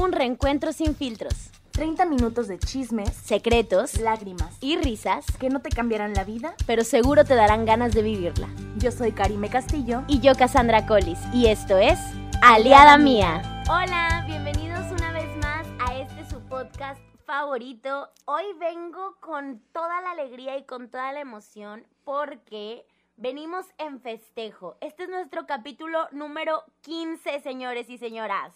Un reencuentro sin filtros, 30 minutos de chismes, secretos lágrimas, y risas, que no te cambiarán la vida. pero seguro te darán ganas de vivirla. Yo soy Karime Castillo. Y yo, Cassandra Collis, y esto es Aliada Mía. Hola, bienvenidos una vez más a este su podcast favorito. Hoy vengo con toda la alegría y con toda la emoción porque venimos en festejo. Este es nuestro capítulo número 15, señores y señoras.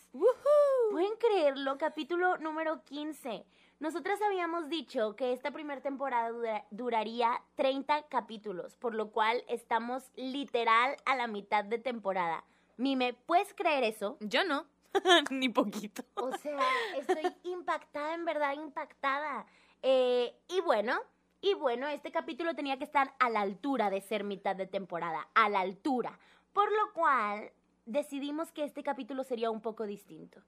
¿Pueden creerlo? Capítulo número 15. Nosotras habíamos dicho que esta primera temporada dura- duraría 30 capítulos, por lo cual estamos literal a la mitad de temporada. Mime, ¿puedes creer eso? Yo no, ni poquito. O sea, estoy impactada, en verdad impactada. Eh, y bueno, y bueno, este capítulo tenía que estar a la altura de ser mitad de temporada, a la altura. Por lo cual decidimos que este capítulo sería un poco distinto.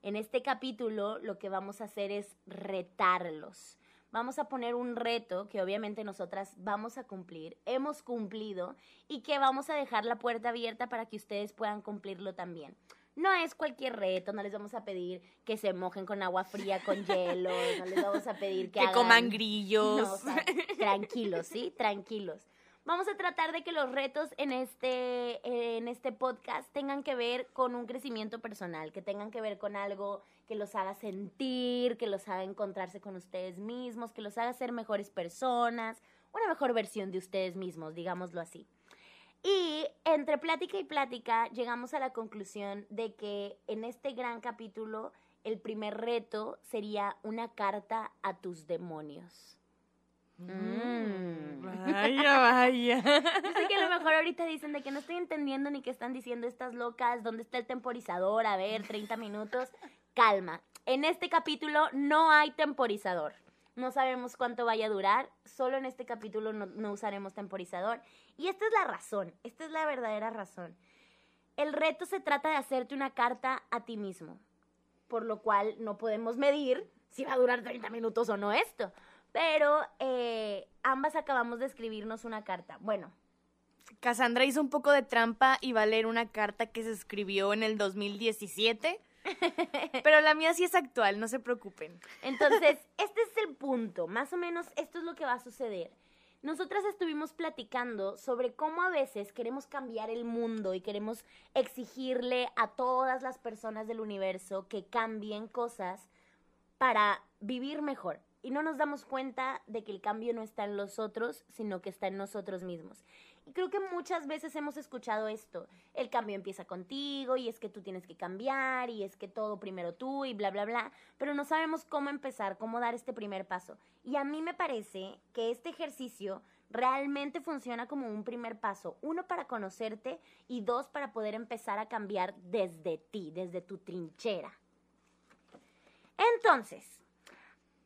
En este capítulo lo que vamos a hacer es retarlos. Vamos a poner un reto que obviamente nosotras vamos a cumplir, hemos cumplido y que vamos a dejar la puerta abierta para que ustedes puedan cumplirlo también. No es cualquier reto, no les vamos a pedir que se mojen con agua fría, con hielo, no les vamos a pedir que, Que hagan- coman grillos. no, o sea, tranquilos, ¿sí? Tranquilos. Vamos a tratar de que los retos en este, en este podcast tengan que ver con un crecimiento personal, que tengan que ver con algo que los haga sentir, que los haga encontrarse con ustedes mismos, que los haga ser mejores personas, una mejor versión de ustedes mismos, digámoslo así. Y entre plática y plática llegamos a la conclusión de que en este gran capítulo el primer reto sería una carta a tus demonios. Mm. Vaya, vaya. Yo sé que a lo mejor ahorita dicen de que no estoy entendiendo ni qué están diciendo estas locas, dónde está el temporizador, a ver, 30 minutos. Calma, en este capítulo no hay temporizador. No sabemos cuánto vaya a durar, solo en este capítulo no, usaremos temporizador. Y esta es la razón, esta es la verdadera razón. El reto se trata de hacerte una carta a ti mismo, por lo cual no podemos medir si va a durar 30 minutos o no esto. Pero eh, ambas acabamos de escribirnos una carta. Bueno, Cassandra hizo un poco de trampa y va a leer una carta que se escribió en el 2017. Pero la mía sí es actual, no se preocupen. Entonces, este es el punto. Más o menos esto es lo que va a suceder. Nosotras estuvimos platicando sobre cómo a veces queremos cambiar el mundo y queremos exigirle a todas las personas del universo que cambien cosas para vivir mejor. Y no nos damos cuenta de que el cambio no está en los otros, sino que está en nosotros mismos. Creo que muchas veces hemos escuchado esto. El cambio empieza contigo y es que tú tienes que cambiar y es que todo primero tú y bla, bla, bla. Pero no sabemos cómo empezar, cómo dar este primer paso. Y a mí me parece que este ejercicio realmente funciona como un primer paso. Uno, para conocerte y dos, para poder empezar a cambiar desde ti, desde tu trinchera. Entonces,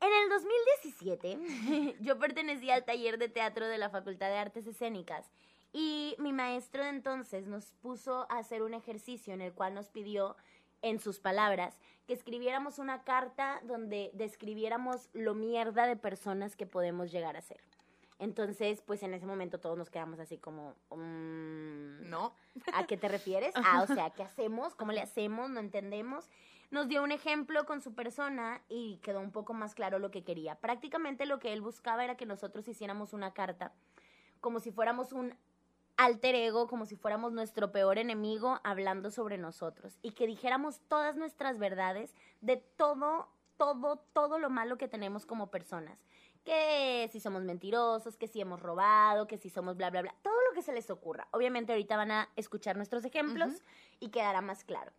en el 2017 yo pertenecía al taller de teatro de la Facultad de Artes Escénicas y mi maestro de entonces nos puso a hacer un ejercicio en el cual nos pidió, en sus palabras, que escribiéramos una carta donde describiéramos lo mierda de personas que podemos llegar a ser. Entonces, pues en ese momento todos nos quedamos así como, mm, ¿No? ¿A qué te refieres? Ah, o sea, ¿qué hacemos? ¿Cómo le hacemos? No entendemos. Nos dio un ejemplo con su persona y quedó un poco más claro lo que quería. Prácticamente lo que él buscaba era que nosotros hiciéramos una carta, como si fuéramos un alter ego, como si fuéramos nuestro peor enemigo hablando sobre nosotros y que dijéramos todas nuestras verdades de todo, todo, todo lo malo que tenemos como personas. Que si somos mentirosos, que si hemos robado, que si somos bla, bla, bla. Todo lo que se les ocurra. Obviamente ahorita van a escuchar nuestros ejemplos y quedará más claro.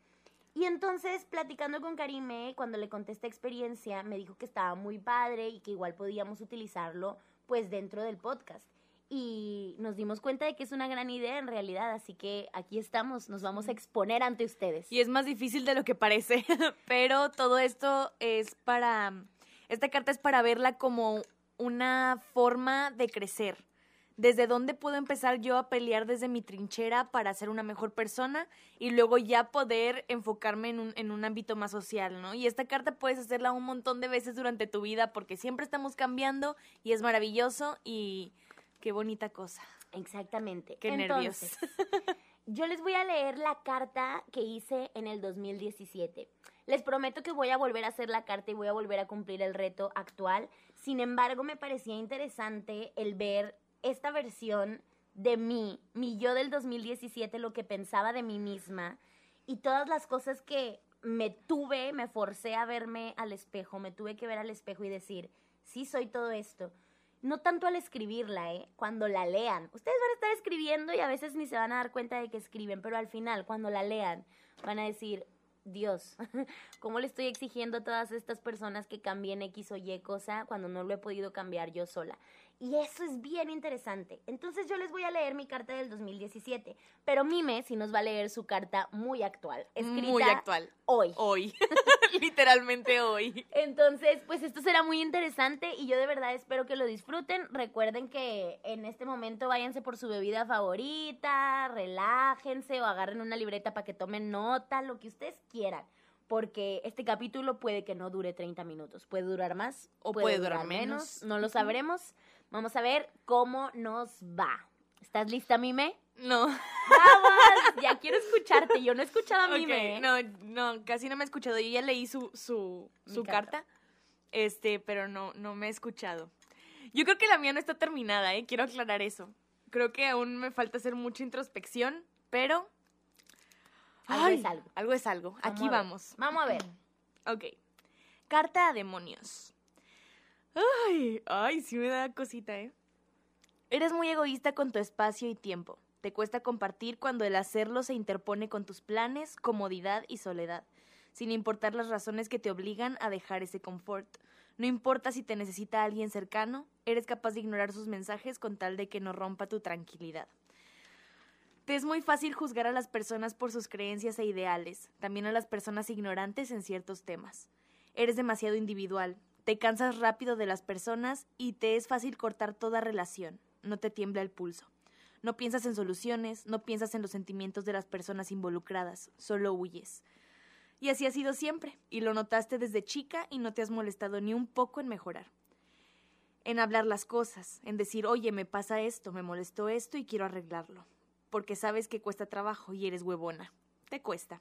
Y entonces, platicando con Karime, cuando le conté esta experiencia, me dijo que estaba muy padre y que igual podíamos utilizarlo pues dentro del podcast. Y nos dimos cuenta de que es una gran idea en realidad, así que aquí estamos, nos vamos a exponer ante ustedes. Y es más difícil de lo que parece, pero todo esto es para... Esta carta es para verla como una forma de crecer. ¿Desde dónde puedo empezar yo a pelear desde mi trinchera para ser una mejor persona y luego ya poder enfocarme en un, en un ámbito más social, ¿no? Y esta carta puedes hacerla un montón de veces durante tu vida porque siempre estamos cambiando y es maravilloso y qué bonita cosa. Exactamente. Qué nervios. Entonces, Yo les voy a leer la carta que hice en el 2017. Les prometo que voy a volver a hacer la carta y voy a volver a cumplir el reto actual. Sin embargo, me parecía interesante el ver esta versión de mí, mi yo del 2017, lo que pensaba de mí misma y todas las cosas que me tuve, me forcé a verme al espejo, me tuve que ver al espejo y decir, sí soy todo esto. No tanto al escribirla, ¿eh? Cuando la lean. Ustedes van a estar escribiendo y a veces ni se van a dar cuenta de que escriben, pero al final, cuando la lean, van a decir, Dios, ¿cómo le estoy exigiendo a todas estas personas que cambien X o Y cosa cuando no lo he podido cambiar yo sola? Y eso es bien interesante. Entonces yo les voy a leer mi carta del 2017, pero Mime sí nos va a leer su carta muy actual, escrita Muy actual. hoy. Hoy. Literalmente hoy. Entonces, pues esto será muy interesante y yo de verdad espero que lo disfruten. Recuerden que en este momento váyanse por su bebida favorita, relájense o agarren una libreta para que tomen nota, lo que ustedes quieran. Porque este capítulo puede que no dure 30 minutos, puede durar más O puede durar menos. no lo sabremos. Vamos a ver cómo nos va. ¿Estás lista, Mime? No. ¡Vamos! ya quiero escucharte. Yo no he escuchado a Mime. ¿eh? no, no, casi no me he escuchado. Yo ya leí su, su, su carta. carta. este, pero no, no me he escuchado. Yo creo que la mía no está terminada, ¿eh? Quiero aclarar eso. Creo que aún me falta hacer mucha introspección, pero... Algo es algo. Algo es algo. Vamos Aquí vamos. Vamos a ver. Ok. Carta a demonios. Ay, ay, sí me da cosita, ¿eh? Eres muy egoísta con tu espacio y tiempo. Te cuesta compartir cuando el hacerlo se interpone con tus planes, comodidad y soledad, sin importar las razones que te obligan a dejar ese confort. No importa si te necesita alguien cercano, eres capaz de ignorar sus mensajes con tal de que no rompa tu tranquilidad. Te es muy fácil juzgar a las personas por sus creencias e ideales, también a las personas ignorantes en ciertos temas. Eres demasiado individual, te cansas rápido de las personas y te es fácil cortar toda relación, no te tiembla el pulso. No piensas en soluciones, no piensas en los sentimientos de las personas involucradas, solo huyes. Y así ha sido siempre, y lo notaste desde chica y no te has molestado ni un poco en mejorar. En hablar las cosas, en decir, oye, me pasa esto, me molestó esto y quiero arreglarlo porque sabes que cuesta trabajo y eres huevona. Te cuesta.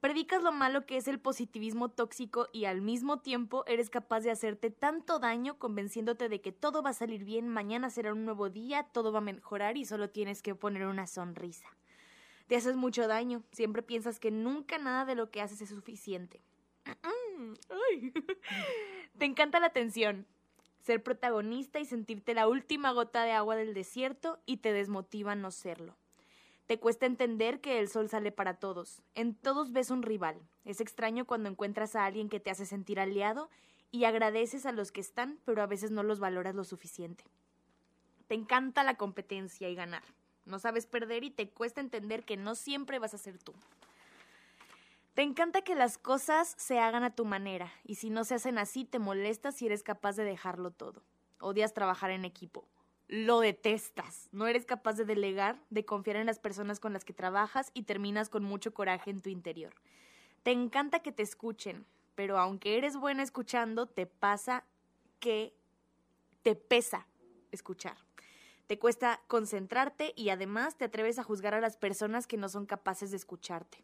Predicas lo malo que es el positivismo tóxico y al mismo tiempo eres capaz de hacerte tanto daño convenciéndote de que todo va a salir bien, mañana será un nuevo día, todo va a mejorar y solo tienes que poner una sonrisa. Te haces mucho daño, siempre piensas que nunca nada de lo que haces es suficiente. Te encanta la atención, ser protagonista y sentirte la última gota de agua del desierto y te desmotiva no serlo. Te cuesta entender que el sol sale para todos. En todos ves un rival. Es extraño cuando encuentras a alguien que te hace sentir aliado y agradeces a los que están, pero a veces no los valoras lo suficiente. Te encanta la competencia y ganar. No sabes perder y te cuesta entender que no siempre vas a ser tú. Te encanta que las cosas se hagan a tu manera, y si no se hacen así, te molestas y eres capaz de dejarlo todo. Odias trabajar en equipo. Lo detestas. No eres capaz de delegar, de confiar en las personas con las que trabajas y terminas con mucho coraje en tu interior. Te encanta que te escuchen, pero aunque eres buena escuchando, te pasa que te pesa escuchar. Te cuesta concentrarte y además te atreves a juzgar a las personas que no son capaces de escucharte.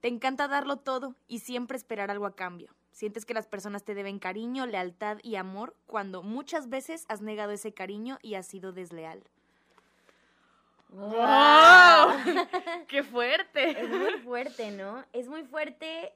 Te encanta darlo todo y siempre esperar algo a cambio. Sientes que las personas te deben cariño, lealtad y amor cuando muchas veces has negado ese cariño y has sido desleal. ¡Wow! ¡Qué fuerte! Es muy fuerte, ¿no? Es muy fuerte.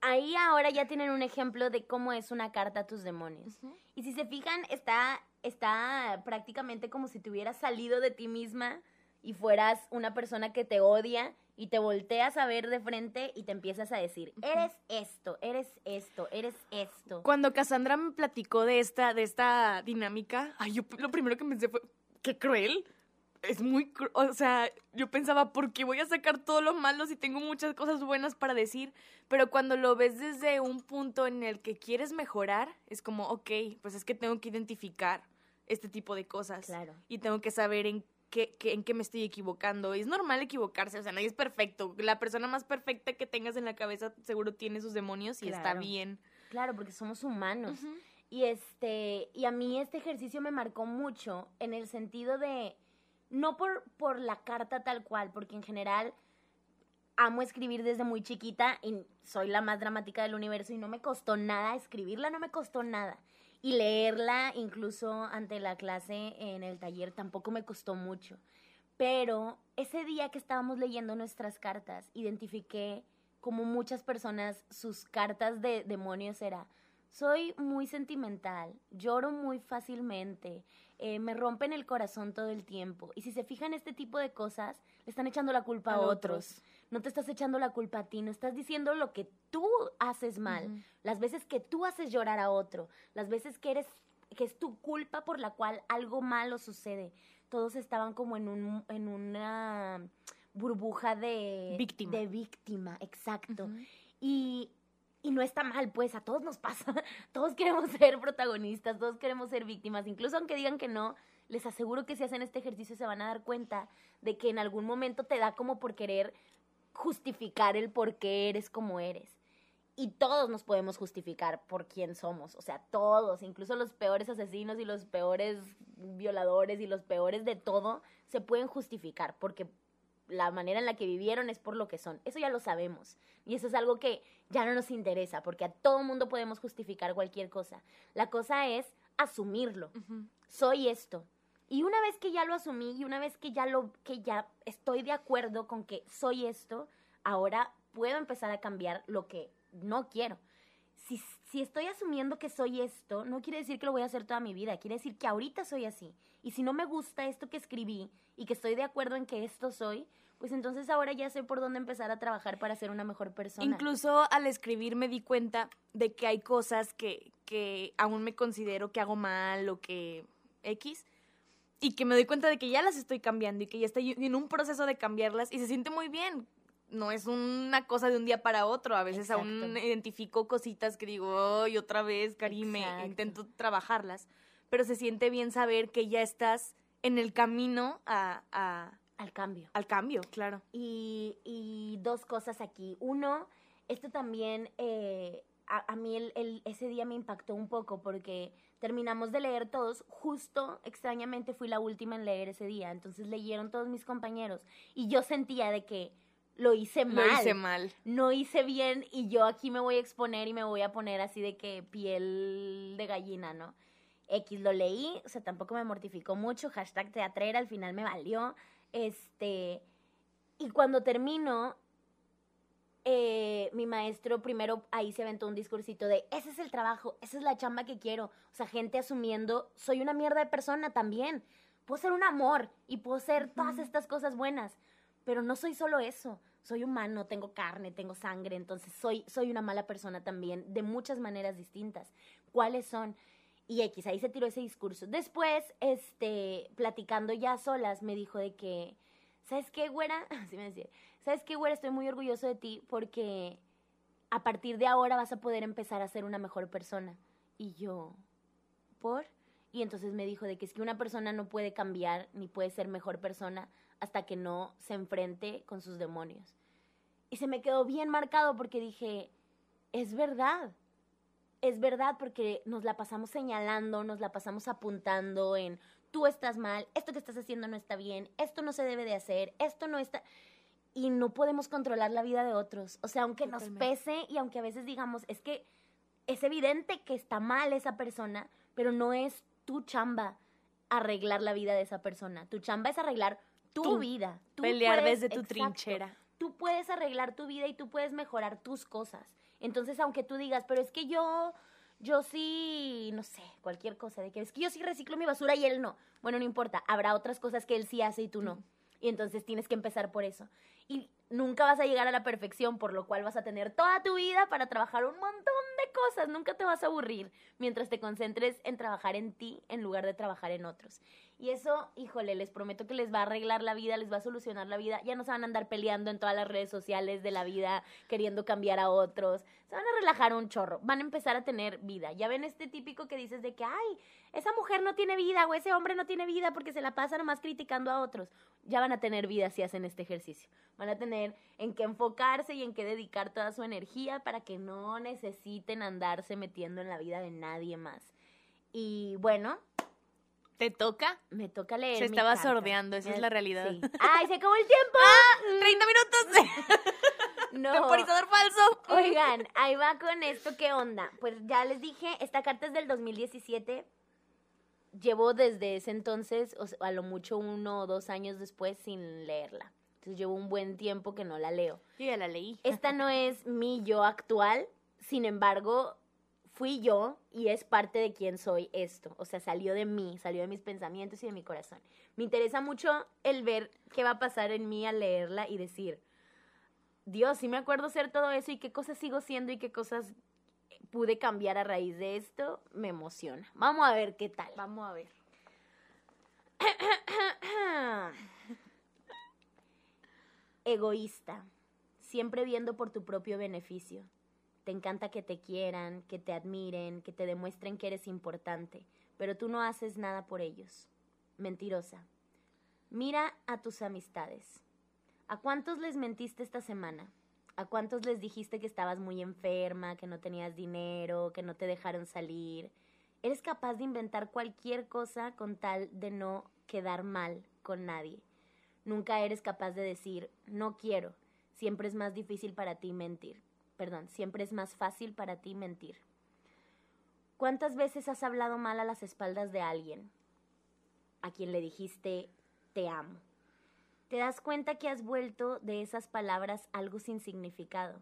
Ahí ahora ya tienen un ejemplo de cómo es una carta a tus demonios. Y si se fijan, está, está prácticamente como si te hubieras salido de ti misma y fueras una persona que te odia y te volteas a ver de frente y te empiezas a decir, eres esto, eres esto, eres esto. Cuando Cassandra me platicó de esta, de esta dinámica, ay, yo lo primero que pensé fue, qué cruel. Es muy cru- o sea, yo pensaba, ¿por qué voy a sacar todo lo malo si tengo muchas cosas buenas para decir? Pero cuando lo ves desde un punto en el que quieres mejorar, es como, ok, pues es que tengo que identificar este tipo de cosas. Claro. Y tengo que saber en qué, qué- en qué me estoy equivocando. Es normal equivocarse, o sea, nadie es perfecto. La persona más perfecta que tengas en la cabeza seguro tiene sus demonios y está bien. Claro, porque somos humanos. Y este, y a mí este ejercicio me marcó mucho en el sentido de, no por, por la carta tal cual, porque en general amo escribir desde muy chiquita y soy la más dramática del universo y no me costó nada escribirla, no me costó nada. Y leerla incluso ante la clase en el taller tampoco me costó mucho. Pero ese día que estábamos leyendo nuestras cartas, identifiqué como muchas personas sus cartas de demonios era, soy muy sentimental, lloro muy fácilmente, eh, me rompen el corazón todo el tiempo. Y si se fijan este tipo de cosas, le están echando la culpa a, A otros. otros. No te estás echando la culpa a ti, no estás diciendo lo que tú haces mal, las veces que tú haces llorar a otro, las veces que eres que es tu culpa por la cual algo malo sucede. Todos estaban como en un en una burbuja de Víctima. de víctima, exacto. Y, y no está mal, pues a todos nos pasa. Todos queremos ser protagonistas, todos queremos ser víctimas. Incluso aunque digan que no, les aseguro que si hacen este ejercicio se van a dar cuenta de que en algún momento te da como por querer justificar el por qué eres como eres. Y todos nos podemos justificar por quién somos. O sea, todos, incluso los peores asesinos y los peores violadores y los peores de todo, se pueden justificar porque la manera en la que vivieron es por lo que son. Eso ya lo sabemos. Y eso es algo que ya no nos interesa, porque a todo mundo podemos justificar cualquier cosa. La cosa es asumirlo. Soy esto. Y una vez que ya lo asumí y una vez que ya lo que ya estoy de acuerdo con que soy esto, ahora puedo empezar a cambiar lo que no quiero. Si, si estoy asumiendo que soy esto, no quiere decir que lo voy a hacer toda mi vida, quiere decir que ahorita soy así. Y si no me gusta esto que escribí y que estoy de acuerdo en que esto soy, pues entonces ahora ya sé por dónde empezar a trabajar para ser una mejor persona. Incluso al escribir me di cuenta de que hay cosas que, que aún me considero que hago mal o que X. Y que me doy cuenta de que ya las estoy cambiando y que ya estoy en un proceso de cambiarlas y se siente muy bien. No es una cosa de un día para otro. A veces aún Exacto. identifico cositas que digo, ¡ay, otra vez, Karime! Exacto. Intento trabajarlas. Pero se siente bien saber que ya estás en el camino a, a- al cambio. al cambio, claro. Y, y dos cosas aquí. Uno, esto también eh, a, a mí el, el- ese día me impactó un poco porque terminamos de leer todos. Justo, extrañamente, fui la última en leer ese día. Entonces leyeron todos mis compañeros. Y yo sentía de que lo hice mal. Lo hice mal. No hice bien y yo aquí me voy a exponer y me voy a poner así de que piel de gallina, ¿no? X lo leí, o sea, tampoco me mortificó mucho, hashtag teatrera, al final me valió. Este, y cuando termino, eh, mi maestro primero ahí se aventó un discursito de, ese es el trabajo, esa es la chamba que quiero. O sea, gente asumiendo, soy una mierda de persona también. Puedo ser un amor y puedo ser todas estas cosas buenas, pero no soy solo eso. Soy humano, tengo carne, tengo sangre, entonces soy, soy una mala persona también, de muchas maneras distintas. ¿Cuáles son? Y X, ahí se tiró ese discurso. Después, este, platicando ya solas, me dijo de que, ¿sabes qué, güera? Así me decía, ¿sabes qué, güera? Estoy muy orgulloso de ti porque a partir de ahora vas a poder empezar a ser una mejor persona. Y yo, ¿por? Y entonces me dijo de que es que una persona no puede cambiar ni puede ser mejor persona hasta que no se enfrente con sus demonios. Y se me quedó bien marcado porque dije, es verdad. Es verdad porque nos la pasamos señalando, nos la pasamos apuntando en tú estás mal, esto que estás haciendo no está bien, esto no se debe de hacer, esto no está... Y no podemos controlar la vida de otros. O sea, aunque nos pese y aunque a veces digamos, es que es evidente que está mal esa persona, pero no es tu chamba arreglar la vida de esa persona. Tu chamba es arreglar tu Tú. vida. Tú Pelear puedes- desde tu exacto. trinchera. Tú puedes arreglar tu vida y tú puedes mejorar tus cosas. Entonces, aunque tú digas, pero es que yo, yo sí, no sé, cualquier cosa, de que es que yo sí reciclo mi basura y él no. Bueno, no importa, habrá otras cosas que él sí hace y tú no. Y entonces tienes que empezar por eso. Y nunca vas a llegar a la perfección, por lo cual vas a tener toda tu vida para trabajar un montón de cosas. Nunca te vas a aburrir mientras te concentres en trabajar en ti en lugar de trabajar en otros. Y eso, híjole, les prometo que les va a arreglar la vida, les va a solucionar la vida. Ya no se van a andar peleando en todas las redes sociales de la vida, queriendo cambiar a otros. Se van a relajar un chorro. Van a empezar a tener vida. Ya ven este típico que dices de que, ay, esa mujer no tiene vida o ese hombre no tiene vida porque se la pasa nomás criticando a otros. Ya van a tener vida si hacen este ejercicio. Van a tener en qué enfocarse y en qué dedicar toda su energía para que no necesiten andarse metiendo en la vida de nadie más. Y bueno, ¿Te toca? me toca leer. Se estaba carta. sordeando, esa es la realidad. Sí. ¡Ay, se acabó el tiempo! ¡30 minutos! No. Temporizador falso. Oigan, ahí va con esto, ¿qué onda? Pues ya les dije, esta carta es del 2017. Llevo desde ese entonces, o sea, a lo mucho uno o dos años después, sin leerla. Entonces llevo un buen tiempo que no la leo. Yo ya la leí. Esta no es mi yo actual, sin embargo, fui yo y es parte de quién soy esto. O sea, salió de mí, salió de mis pensamientos y de mi corazón. Me interesa mucho el ver qué va a pasar en mí al leerla y decir, Dios, sí me acuerdo ser todo eso y qué cosas sigo siendo y qué cosas pude cambiar a raíz de esto, me emociona. Vamos a ver qué tal. Vamos a ver. Egoísta, siempre viendo por tu propio beneficio. Te encanta que te quieran, que te admiren, que te demuestren que eres importante, pero tú no haces nada por ellos. Mentirosa. Mira a tus amistades. ¿A cuántos les mentiste esta semana? ¿A cuántos les dijiste que estabas muy enferma, que no tenías dinero, que no te dejaron salir? Eres capaz de inventar cualquier cosa con tal de no quedar mal con nadie. Nunca eres capaz de decir, no quiero. Siempre es más difícil para ti mentir. Perdón, siempre es más fácil para ti mentir. ¿Cuántas veces has hablado mal a las espaldas de alguien? A quien le dijiste, te amo. ¿Te das cuenta que has vuelto de esas palabras algo sin significado?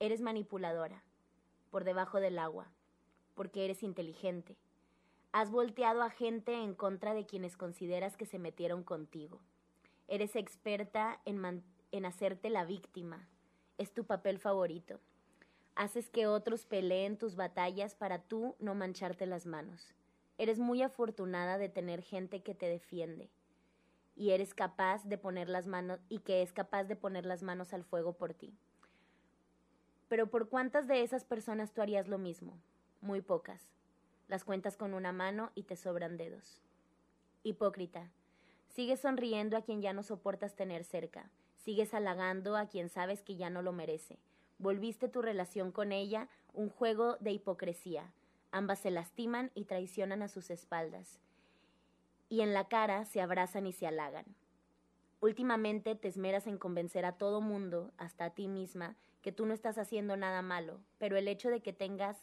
Eres manipuladora, por debajo del agua, porque eres inteligente. Has volteado a gente en contra de quienes consideras que se metieron contigo. Eres experta en, en hacerte la víctima. Es tu papel favorito. Haces que otros peleen tus batallas para tú no mancharte las manos. Eres muy afortunada de tener gente que te defiende y eres capaz de poner las manos y que es capaz de poner las manos al fuego por ti. Pero ¿por cuántas de esas personas tú harías lo mismo? Muy pocas. Las cuentas con una mano y te sobran dedos. Hipócrita. Sigues sonriendo a quien ya no soportas tener cerca. Sigues halagando a quien sabes que ya no lo merece. Volviste tu relación con ella un juego de hipocresía. Ambas se lastiman y traicionan a sus espaldas y en la cara se abrazan y se halagan. Últimamente te esmeras en convencer a todo mundo, hasta a ti misma, que tú no estás haciendo nada malo, pero el hecho de que tengas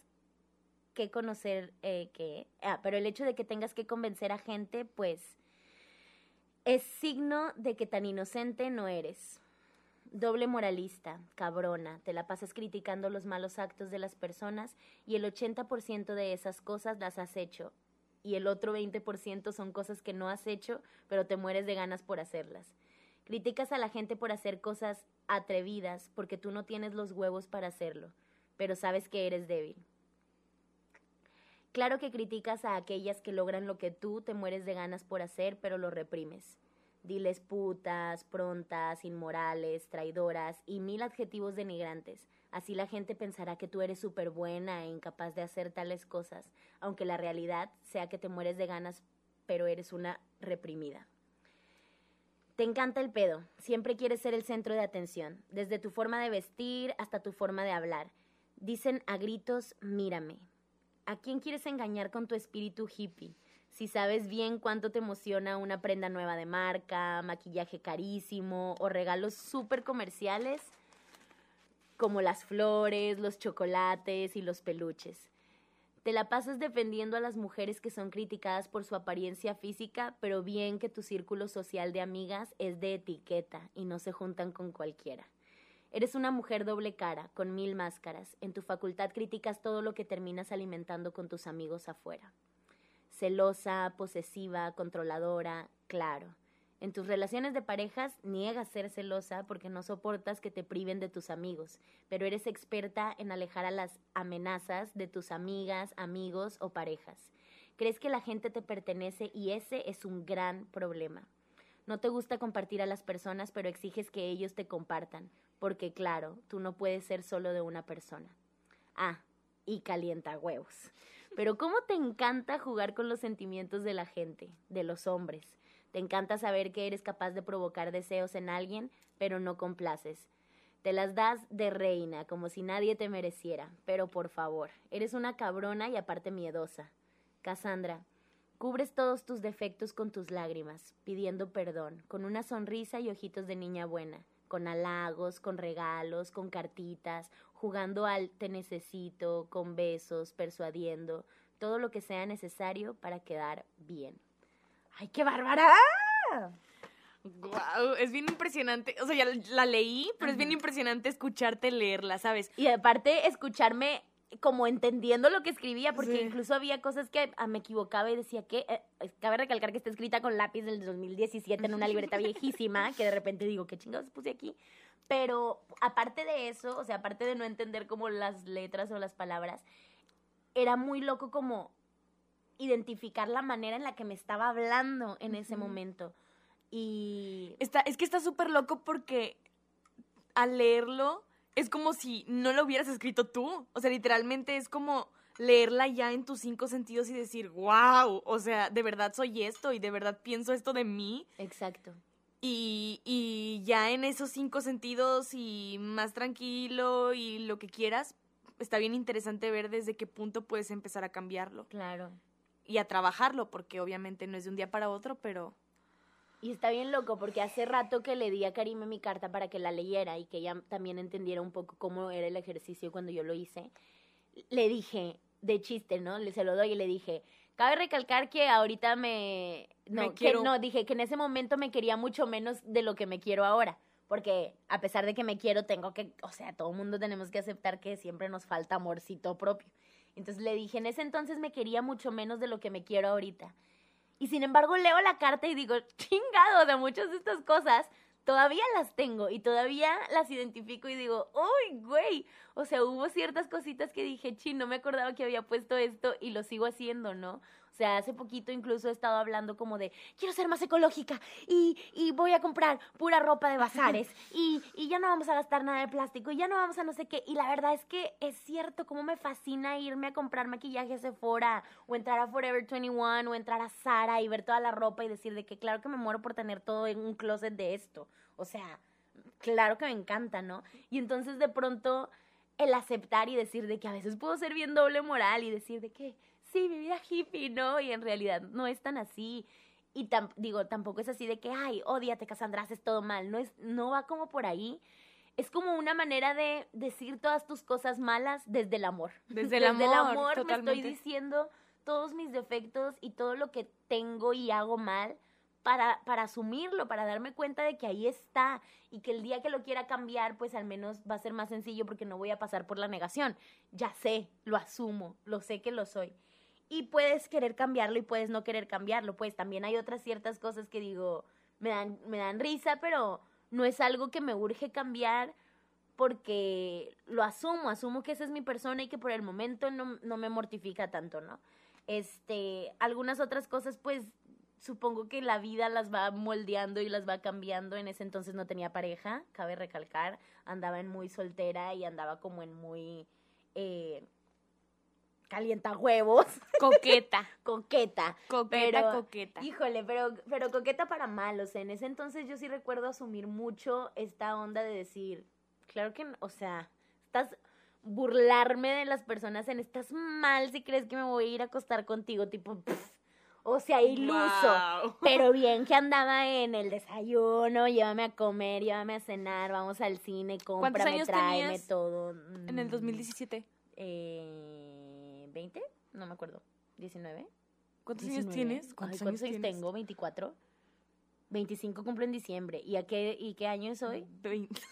que conocer eh, que ah, pero el hecho de que tengas que convencer a gente, pues es signo de que tan inocente no eres. Doble moralista, cabrona, te la pasas criticando los malos actos de las personas y el 80% de esas cosas las has hecho y el otro 20% son cosas que no has hecho, pero te mueres de ganas por hacerlas. Criticas a la gente por hacer cosas atrevidas porque tú no tienes los huevos para hacerlo, pero sabes que eres débil. Claro que criticas a aquellas que logran lo que tú te mueres de ganas por hacer, pero lo reprimes. Diles putas, prontas, inmorales, traidoras y mil adjetivos denigrantes Así la gente pensará que tú eres súper buena e incapaz de hacer tales cosas, aunque la realidad sea que te mueres de ganas, pero eres una reprimida. Te encanta el pedo, siempre quieres ser el centro de atención, desde tu forma de vestir hasta tu forma de hablar. Dicen a gritos, mírame. ¿A quién quieres engañar con tu espíritu hippie? Si sabes bien cuánto te emociona una prenda nueva de marca, maquillaje carísimo o regalos súper comerciales, como las flores, los chocolates y los peluches. Te la pasas defendiendo a las mujeres que son criticadas por su apariencia física, pero bien que tu círculo social de amigas es de etiqueta y no se juntan con cualquiera. Eres una mujer doble cara, con mil máscaras. En tu facultad criticas todo lo que terminas alimentando con tus amigos afuera. Celosa, posesiva, controladora, claro. En tus relaciones de parejas niegas ser celosa porque no soportas que te priven de tus amigos, pero eres experta en alejar a las amenazas de tus amigas, amigos o parejas. Crees que la gente te pertenece y ese es un gran problema. No te gusta compartir a las personas, pero exiges que ellos te compartan, porque claro, tú no puedes ser solo de una persona. Ah, y calienta huevos. Pero ¿cómo te encanta jugar con los sentimientos de la gente, de los hombres? Te encanta saber que eres capaz de provocar deseos en alguien, pero no complaces. Te las das de reina, como si nadie te mereciera. Pero por favor, eres una cabrona y aparte miedosa. Cassandra, cubres todos tus defectos con tus lágrimas, pidiendo perdón, con una sonrisa y ojitos de niña buena. Con halagos, con regalos, con cartitas, jugando al te necesito, con besos, persuadiendo, todo lo que sea necesario para quedar bien. ¡Ay, qué bárbara! Guau, es bien impresionante. O sea, ya la leí, pero es bien impresionante escucharte leerla, ¿sabes? Y aparte, escucharme como entendiendo lo que escribía, porque Sí. incluso había cosas que ah, me equivocaba y decía que, eh, cabe recalcar que está escrita con lápiz del 2017 en una libreta viejísima, que de repente digo, ¿qué chingados puse aquí? Pero aparte de eso, o sea, aparte de no entender como las letras o las palabras, era muy loco como identificar la manera en la que me estaba hablando en ese momento. Y Está, es que está súper loco porque al leerlo es como si no lo hubieras escrito tú. O sea, literalmente es como leerla ya en tus cinco sentidos y decir, wow, o sea, de verdad soy esto y de verdad pienso esto de mí. exacto. Y, y ya en esos cinco sentidos y más tranquilo y lo que quieras, está bien interesante ver desde qué punto puedes empezar a cambiarlo Claro. y a trabajarlo, porque obviamente no es de un día para otro, pero Y está bien loco porque hace rato que le di a Karime mi carta para que la leyera y que ella también entendiera un poco cómo era el ejercicio cuando yo lo hice. Le dije, de chiste, ¿no? Le se lo doy y le dije, cabe recalcar que ahorita me... No, Me que quiero- no, dije que en ese momento me quería mucho menos de lo que me quiero ahora. Porque a pesar de que me quiero, tengo que, o sea, todo el mundo tenemos que aceptar que siempre nos falta amorcito propio. Entonces le dije, en ese entonces me quería mucho menos de lo que me quiero ahorita. Y sin embargo leo la carta y digo, chingado, de muchas de estas cosas todavía las tengo y todavía las identifico y digo, uy, güey. O sea, hubo ciertas cositas que dije, chin, no me acordaba que había puesto esto y lo sigo haciendo, ¿no? O sea, hace poquito incluso he estado hablando como de, quiero ser más ecológica y, y voy a comprar pura ropa de bazares y, y ya no vamos a gastar nada de plástico y ya no vamos a no sé qué. Y la verdad es que es cierto, cómo me fascina irme a comprar maquillaje a Sephora o entrar a Forever 21 o entrar a Zara y ver toda la ropa y decir de que claro que me muero por tener todo en un closet de esto. O sea, claro que me encanta, ¿no? Y entonces de pronto el aceptar y decir de que a veces puedo ser bien doble moral y decir de que sí, mi vida hippie, ¿no? Y en realidad no es tan así. Y tam- digo, tampoco es así de que, ay, odiate, Cassandra, haces todo mal. No, es, no va como por ahí. Es como una manera de decir todas tus cosas malas desde el amor. Desde el amor, me estoy diciendo todos mis defectos y todo lo que tengo y hago mal para, para asumirlo, para darme cuenta de que ahí está y que el día que lo quiera cambiar, pues al menos va a ser más sencillo porque no voy a pasar por la negación. Ya sé, lo asumo, lo sé que lo soy. Y puedes querer cambiarlo y puedes no querer cambiarlo, pues también hay otras ciertas cosas que digo, me dan, me dan risa, pero no es algo que me urge cambiar porque lo asumo, asumo que esa es mi persona y que por el momento no, no me mortifica tanto, ¿no? Este, algunas otras cosas, pues supongo que la vida las va moldeando y las va cambiando. En ese entonces no tenía pareja, cabe recalcar, andaba en muy soltera y andaba como en muy eh, calienta huevos, coqueta, coqueta. coqueta, Pero, coqueta. Híjole, pero, pero coqueta para mal, o sea, en ese entonces yo sí recuerdo asumir mucho esta onda de decir, claro que, no, o sea, estás burlarme de las personas en estás mal si crees que me voy a ir a acostar contigo, tipo, pff, o sea, iluso. Pero bien que andaba en el desayuno, llévame a comer, llévame a cenar, vamos al cine, cómprame, años tráeme tenías todo. En el Mm, 2017. Eh, ¿20? No me acuerdo. ¿19? ¿Cuántos 19. años tienes? Ay, ¿Cuántos, ¿Cuántos años, tienes? tengo? ¿24? 25 cumplo en diciembre. ¿Y a qué, y qué año soy? Veinte.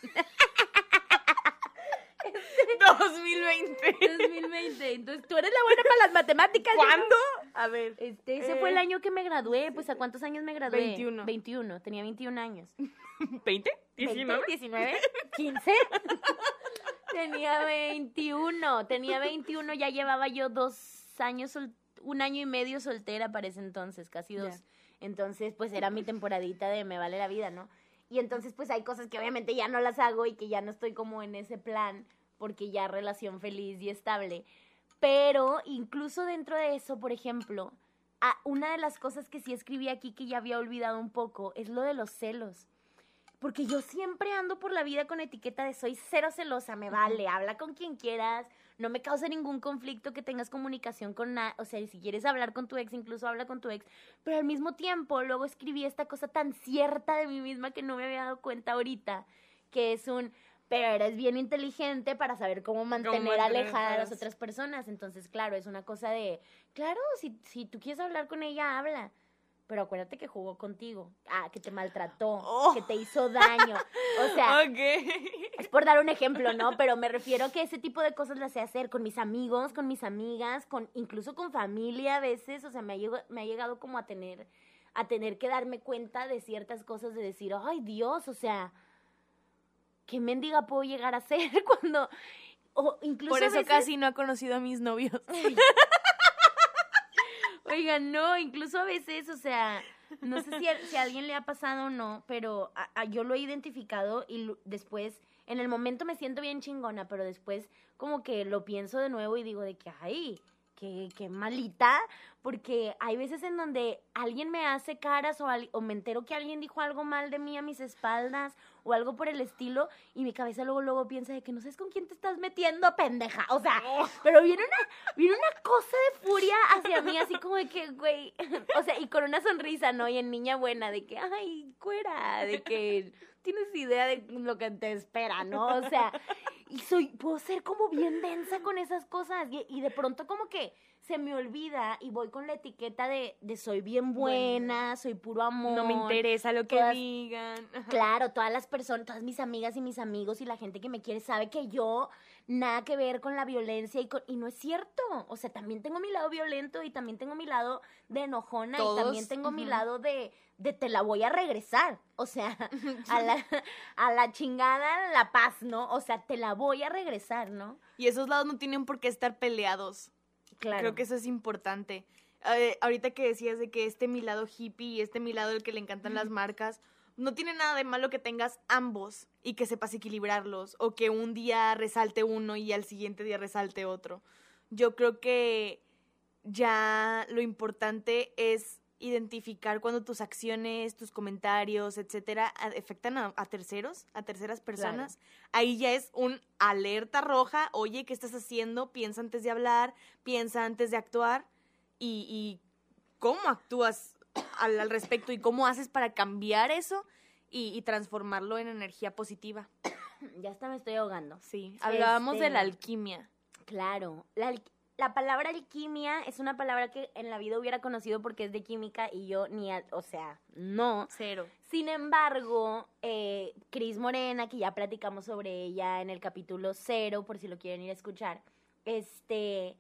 2020. 2020. Entonces, tú eres la buena para las matemáticas. ¿Cuándo? no. A ver. Este, ese fue el Eh, año que me gradué. Pues, ¿a cuántos años me gradué? 21. 21. Tenía 21 años. ¿20? 20, 19. 19, 15. Tenía 21, tenía 21, ya llevaba yo dos años, sol- un año y medio soltera para ese entonces, casi dos. Entonces, pues era mi temporadita de me vale la vida, ¿no? Y entonces, pues hay cosas que obviamente ya no las hago y que ya no estoy como en ese plan, porque ya relación feliz y estable. Pero incluso dentro de eso, por ejemplo, a- una de las cosas que sí escribí aquí que ya había olvidado un poco es lo de los celos. Porque yo siempre ando por la vida con etiqueta de soy cero celosa, me vale, habla con quien quieras, no me causa ningún conflicto que tengas comunicación con nadie, o sea, si quieres hablar con tu ex, incluso habla con tu ex, pero al mismo tiempo luego escribí esta cosa tan cierta de mí misma que no me había dado cuenta ahorita, que es un, pero eres bien inteligente para saber cómo mantener mantener alejada a las alejadas. otras personas. Entonces, claro, es una cosa de, claro, si, si tú quieres hablar con ella, habla. Pero acuérdate que jugó contigo, ah, que te maltrató, Oh. que te hizo daño. O sea, es por dar un ejemplo, ¿no? Pero me refiero a que ese tipo de cosas las sé hacer con mis amigos, con mis amigas, con incluso con familia a veces. O sea, me ha, llegado, me ha llegado como a tener, a tener que darme cuenta de ciertas cosas, de decir, ay Dios, o sea, ¿qué mendiga puedo llegar a ser cuando... O incluso Por eso veces- casi no ha conocido a mis novios. Oigan, no, incluso a veces, o sea, no sé si a, si a alguien le ha pasado o no, pero a- a- yo lo he identificado y lo- después, en el momento me siento bien chingona, pero después como que lo pienso de nuevo y digo de que, ay, qué, qué malita, porque hay veces en donde alguien me hace caras o, al- o me entero que alguien dijo algo mal de mí a mis espaldas o algo por el estilo y mi cabeza luego luego piensa de que no sabes con quién te estás metiendo, pendeja. O sea, pero viene una, viene una cosa de furia hacia mí, así como de que, güey, o sea, y con una sonrisa, ¿no? Y en niña buena, de que, ay, cuera, de que tienes idea de lo que te espera, ¿no? O sea, y soy, puedo ser como bien densa con esas cosas y, y de pronto como que se me olvida y voy con la etiqueta de, de soy bien buena, soy puro amor. No me interesa lo que digan. Claro, todas las personas, todas mis amigas y mis amigos y la gente que me quiere sabe que yo nada que ver con la violencia y, con- y no es cierto. O sea, también tengo mi lado violento y también tengo mi lado de enojona Todos, y también tengo mi lado de, de te la voy a regresar. O sea, a la, a la chingada la paz, ¿no? O sea, te la voy a regresar, ¿no? Y esos lados no tienen por qué estar peleados. Claro. Creo que eso es importante. Eh, ahorita que decías de que este mi lado hippie y este mi lado el que le encantan las marcas, no tiene nada de malo que tengas ambos y que sepas equilibrarlos o que un día resalte uno y al siguiente día resalte otro. Yo creo que ya lo importante es identificar cuando tus acciones, tus comentarios, etcétera, afectan a, a terceros, a terceras personas. Ahí ya es un alerta roja. Oye, ¿qué estás haciendo? Piensa antes de hablar, piensa antes de actuar y, y cómo actúas al, al respecto y cómo haces para cambiar eso y, y transformarlo en energía positiva. Ya hasta me estoy ahogando. Sí, hablábamos de la Este- alquimia. Claro, la, la palabra alquimia es una palabra que en la vida hubiera conocido porque es de química y yo ni, a- o sea, no. Cero. Sin embargo, eh, Cris Morena, que ya platicamos sobre ella en el capítulo cero, por si lo quieren ir a escuchar, este,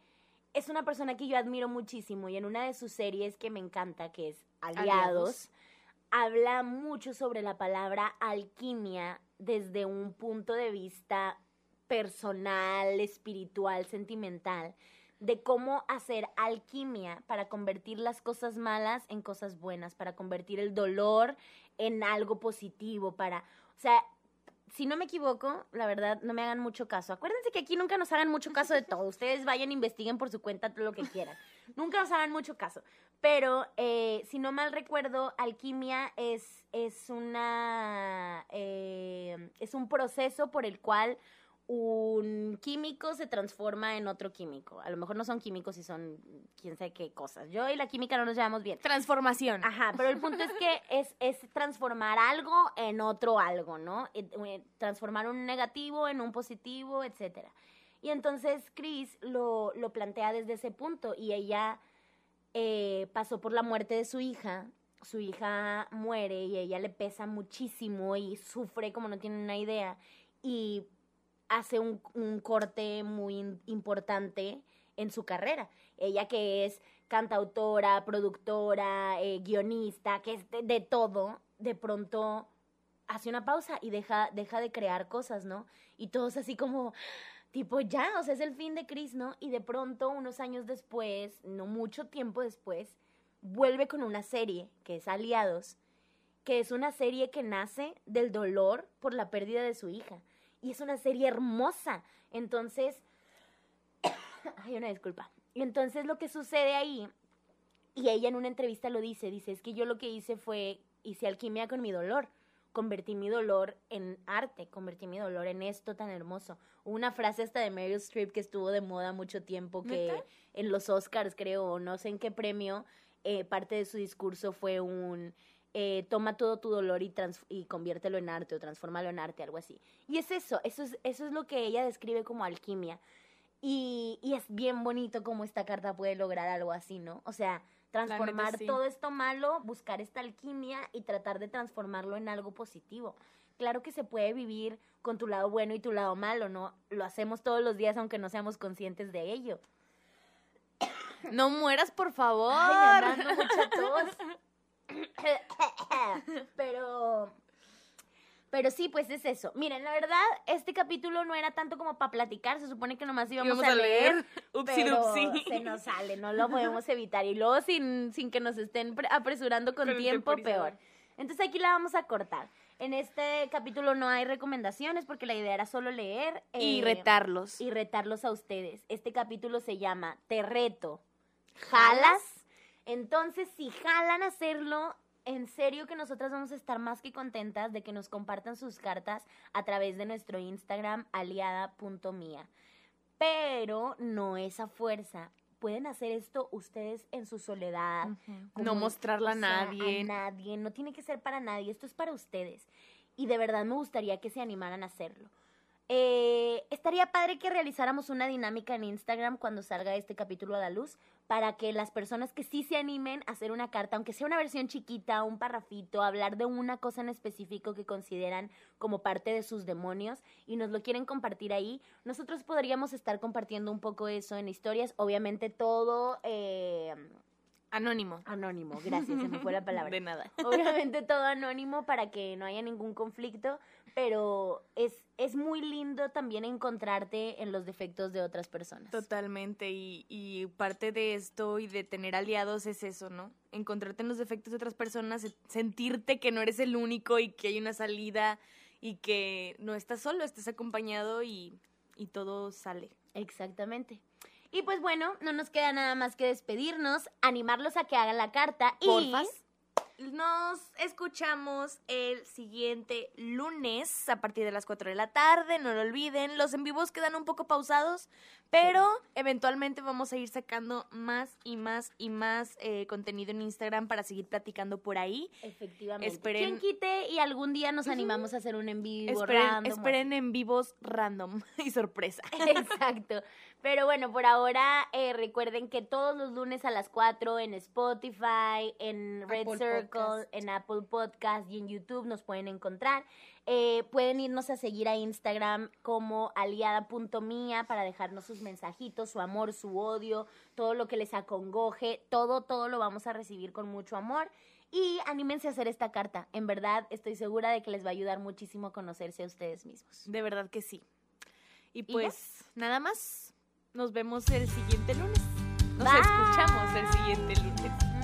es una persona que yo admiro muchísimo y en una de sus series que me encanta, que es Aliados, Aliados. habla mucho sobre la palabra alquimia desde un punto de vista personal, espiritual, sentimental, de cómo hacer alquimia para convertir las cosas malas en cosas buenas, para convertir el dolor en algo positivo, para, o sea, si no me equivoco, la verdad, no me hagan mucho caso. Acuérdense que aquí nunca nos hagan mucho caso de todo. Ustedes vayan, investiguen por su cuenta todo lo que quieran. Nunca nos hagan mucho caso. Pero, eh, si no mal recuerdo, alquimia es, es una, eh, es un proceso por el cual un químico se transforma en otro químico. A lo mejor no son químicos y son quién sabe qué cosas. Yo y la química no nos llevamos bien. Transformación. Ajá, pero el punto es que es, es transformar algo en otro algo, ¿no? Eh, eh, Transformar un negativo en un positivo, etcétera. Y entonces Chris lo, lo plantea desde ese punto y ella eh, pasó por la muerte de su hija. Su hija muere y ella le pesa muchísimo y sufre como no tiene una idea. Y hace un, un corte muy importante en su carrera. Ella que es cantautora, productora, eh, guionista, que es de, de todo, de pronto hace una pausa y deja, deja de crear cosas, ¿no? Y todos así como, tipo, ya, o sea, es el fin de Chris, ¿no? Y de pronto, unos años después, no mucho tiempo después, vuelve con una serie que es Aliados, que es una serie que nace del dolor por la pérdida de su hija. Y es una serie hermosa. Entonces, ay, una disculpa. Y entonces lo que sucede ahí, y ella en una entrevista lo dice, dice, es que yo lo que hice fue, hice alquimia con mi dolor. Convertí mi dolor en arte, convertí mi dolor en esto tan hermoso. Hubo Una frase hasta de Meryl Streep que estuvo de moda mucho tiempo, que en los Oscars, creo, o no sé en qué premio, eh, parte de su discurso fue un, eh, toma todo tu dolor y, trans- y conviértelo en arte o transfórmalo en arte, algo así. Y es eso, eso es, eso es lo que ella describe como alquimia. Y, y es bien bonito cómo esta carta puede lograr algo así, ¿no? O sea, transformar sí. todo esto malo, buscar esta alquimia y tratar de transformarlo en algo positivo. Claro que se puede vivir con tu lado bueno y tu lado malo, ¿no? Lo hacemos todos los días aunque no seamos conscientes de ello. No mueras, por favor. Ay, mucha tos. Pero, pero sí, pues es eso. Miren, la verdad, este capítulo no era tanto como para platicar. Se supone que nomás íbamos, Íbamos a leer. Upsi pero dupsi. se nos sale, no lo podemos evitar. Y luego sin, sin que nos estén pre- apresurando con, tiempo, peor. Entonces aquí la vamos a cortar. En este capítulo no hay recomendaciones porque la idea era solo leer. Y eh, retarlos. y retarlos a ustedes. Este capítulo se llama Te reto. ¿Jalas? Entonces, si jalan a hacerlo, en serio que nosotras vamos a estar más que contentas de que nos compartan sus cartas a través de nuestro Instagram aliada.mía. Pero no es a fuerza. Pueden hacer esto ustedes en su soledad. No mostrarla a nadie. A nadie. No tiene que ser para nadie. Esto es para ustedes. Y de verdad me gustaría que se animaran a hacerlo. Eh, estaría padre que realizáramos una dinámica en Instagram cuando salga este capítulo a la luz para que las personas que sí se animen a hacer una carta, aunque sea una versión chiquita, un parrafito, hablar de una cosa en específico que consideran como parte de sus demonios y nos lo quieren compartir ahí, nosotros podríamos estar compartiendo un poco eso en historias, obviamente todo eh, Anónimo. anónimo, gracias, se me fue la palabra. De nada. Obviamente todo anónimo para que no haya ningún conflicto, pero es, es muy lindo también encontrarte en los defectos de otras personas. Totalmente, y, y parte de esto y de tener aliados es eso, ¿no? Encontrarte en los defectos de otras personas, se- sentirte que no eres el único y que hay una salida y que no estás solo, estás acompañado y, y todo sale. Exactamente. Y pues bueno, no nos queda nada más que despedirnos, animarlos a que hagan la carta y... Porfas. Nos escuchamos el siguiente lunes a partir de las 4 de la tarde, no lo olviden. Los en vivos quedan un poco pausados, pero eventualmente vamos a ir sacando más y más y más eh, contenido en Instagram para seguir platicando por ahí. Efectivamente. Esperen- ¿Quién quite y algún día nos animamos a hacer un en vivo Esperen, random esperen en vivos random y sorpresa. Exacto. Pero bueno, por ahora eh, recuerden que todos los lunes a las 4 en Spotify, en Red Apple Circle, Podcast. en Apple Podcast y en YouTube nos pueden encontrar. Eh, pueden irnos a seguir a Instagram como aliada.mía para dejarnos sus mensajitos, su amor, su odio, todo lo que les acongoje, todo, todo lo vamos a recibir con mucho amor. Y anímense a hacer esta carta. En verdad, estoy segura de que les va a ayudar muchísimo a conocerse a ustedes mismos. De verdad que sí. Y pues nada más. Nos vemos el siguiente lunes. Nos escuchamos el siguiente lunes.